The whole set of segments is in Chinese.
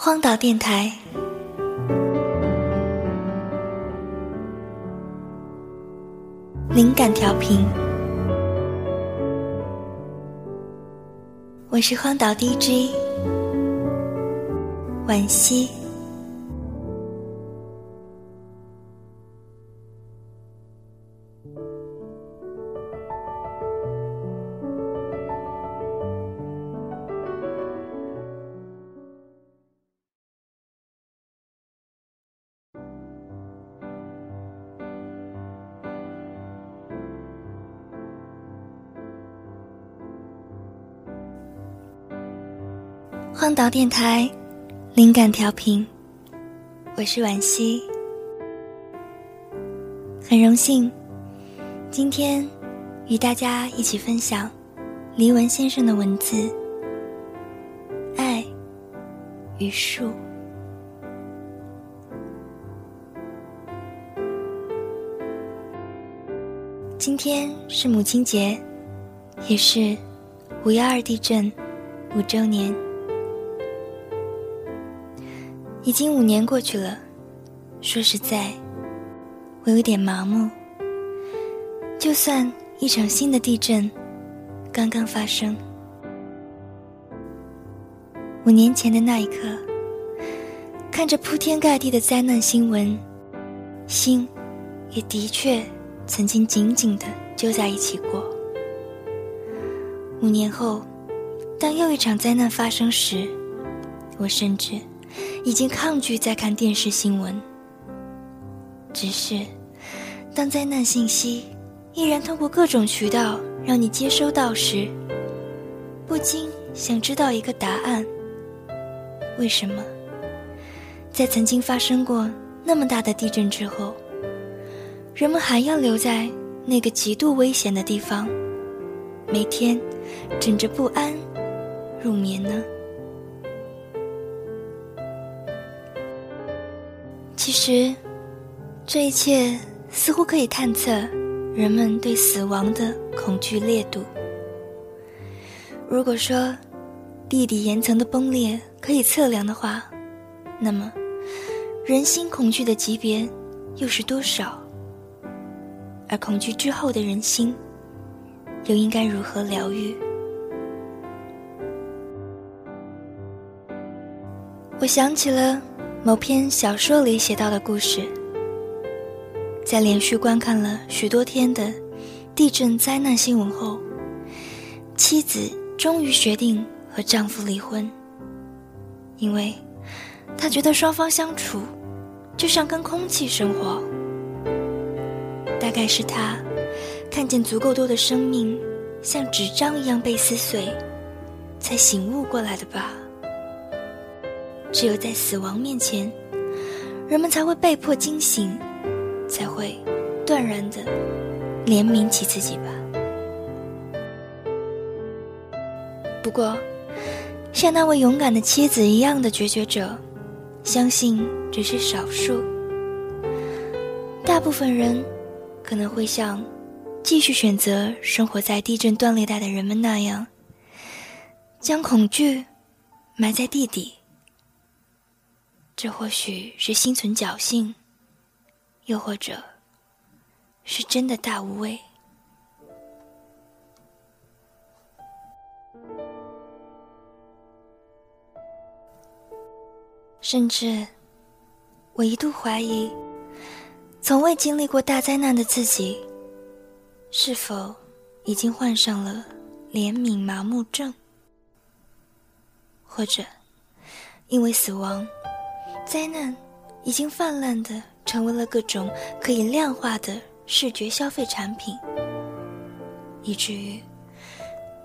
荒岛电台，灵感调频，我是荒岛 DJ 惋惜。荒岛电台，灵感调频，我是惋惜，很荣幸今天与大家一起分享黎文先生的文字《爱与树》。今天是母亲节，也是五幺二地震五周年。已经五年过去了，说实在，我有点麻木。就算一场新的地震刚刚发生，五年前的那一刻，看着铺天盖地的灾难新闻，心也的确曾经紧紧的揪在一起过。五年后，当又一场灾难发生时，我甚至。已经抗拒再看电视新闻。只是，当灾难信息依然通过各种渠道让你接收到时，不禁想知道一个答案：为什么，在曾经发生过那么大的地震之后，人们还要留在那个极度危险的地方，每天枕着不安入眠呢？其实，这一切似乎可以探测人们对死亡的恐惧烈度。如果说地底岩层的崩裂可以测量的话，那么人心恐惧的级别又是多少？而恐惧之后的人心，又应该如何疗愈？我想起了。某篇小说里写到的故事，在连续观看了许多天的地震灾难新闻后，妻子终于决定和丈夫离婚，因为她觉得双方相处就像跟空气生活。大概是她看见足够多的生命像纸张一样被撕碎，才醒悟过来的吧。只有在死亡面前，人们才会被迫惊醒，才会断然的怜悯起自己吧。不过，像那位勇敢的妻子一样的决绝者，相信只是少数。大部分人可能会像继续选择生活在地震断裂带的人们那样，将恐惧埋在地底。这或许是心存侥幸，又或者是真的大无畏。甚至，我一度怀疑，从未经历过大灾难的自己，是否已经患上了怜悯麻木症，或者因为死亡。灾难已经泛滥的成为了各种可以量化的视觉消费产品，以至于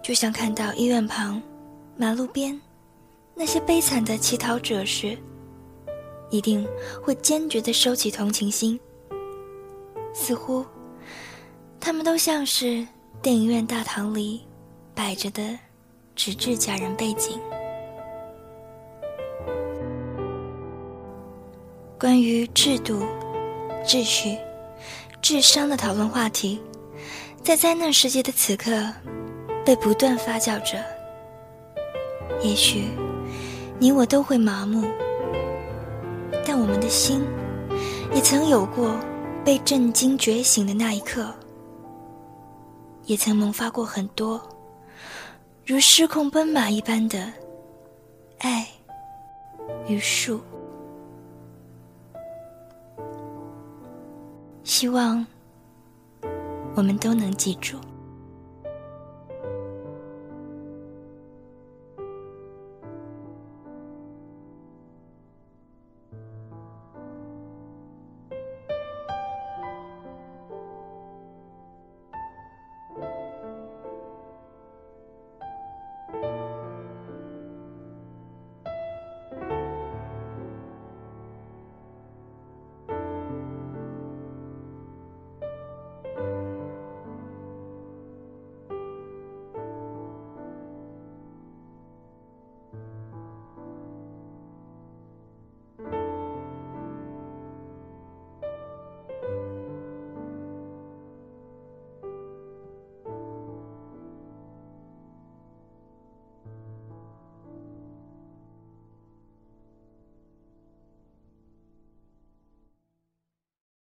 就像看到医院旁、马路边那些悲惨的乞讨者时，一定会坚决的收起同情心。似乎他们都像是电影院大堂里摆着的纸质假人背景。关于制度、秩序、智商的讨论话题，在灾难世界的此刻，被不断发酵着。也许，你我都会麻木，但我们的心，也曾有过被震惊觉醒的那一刻，也曾萌发过很多如失控奔马一般的爱与树。希望我们都能记住。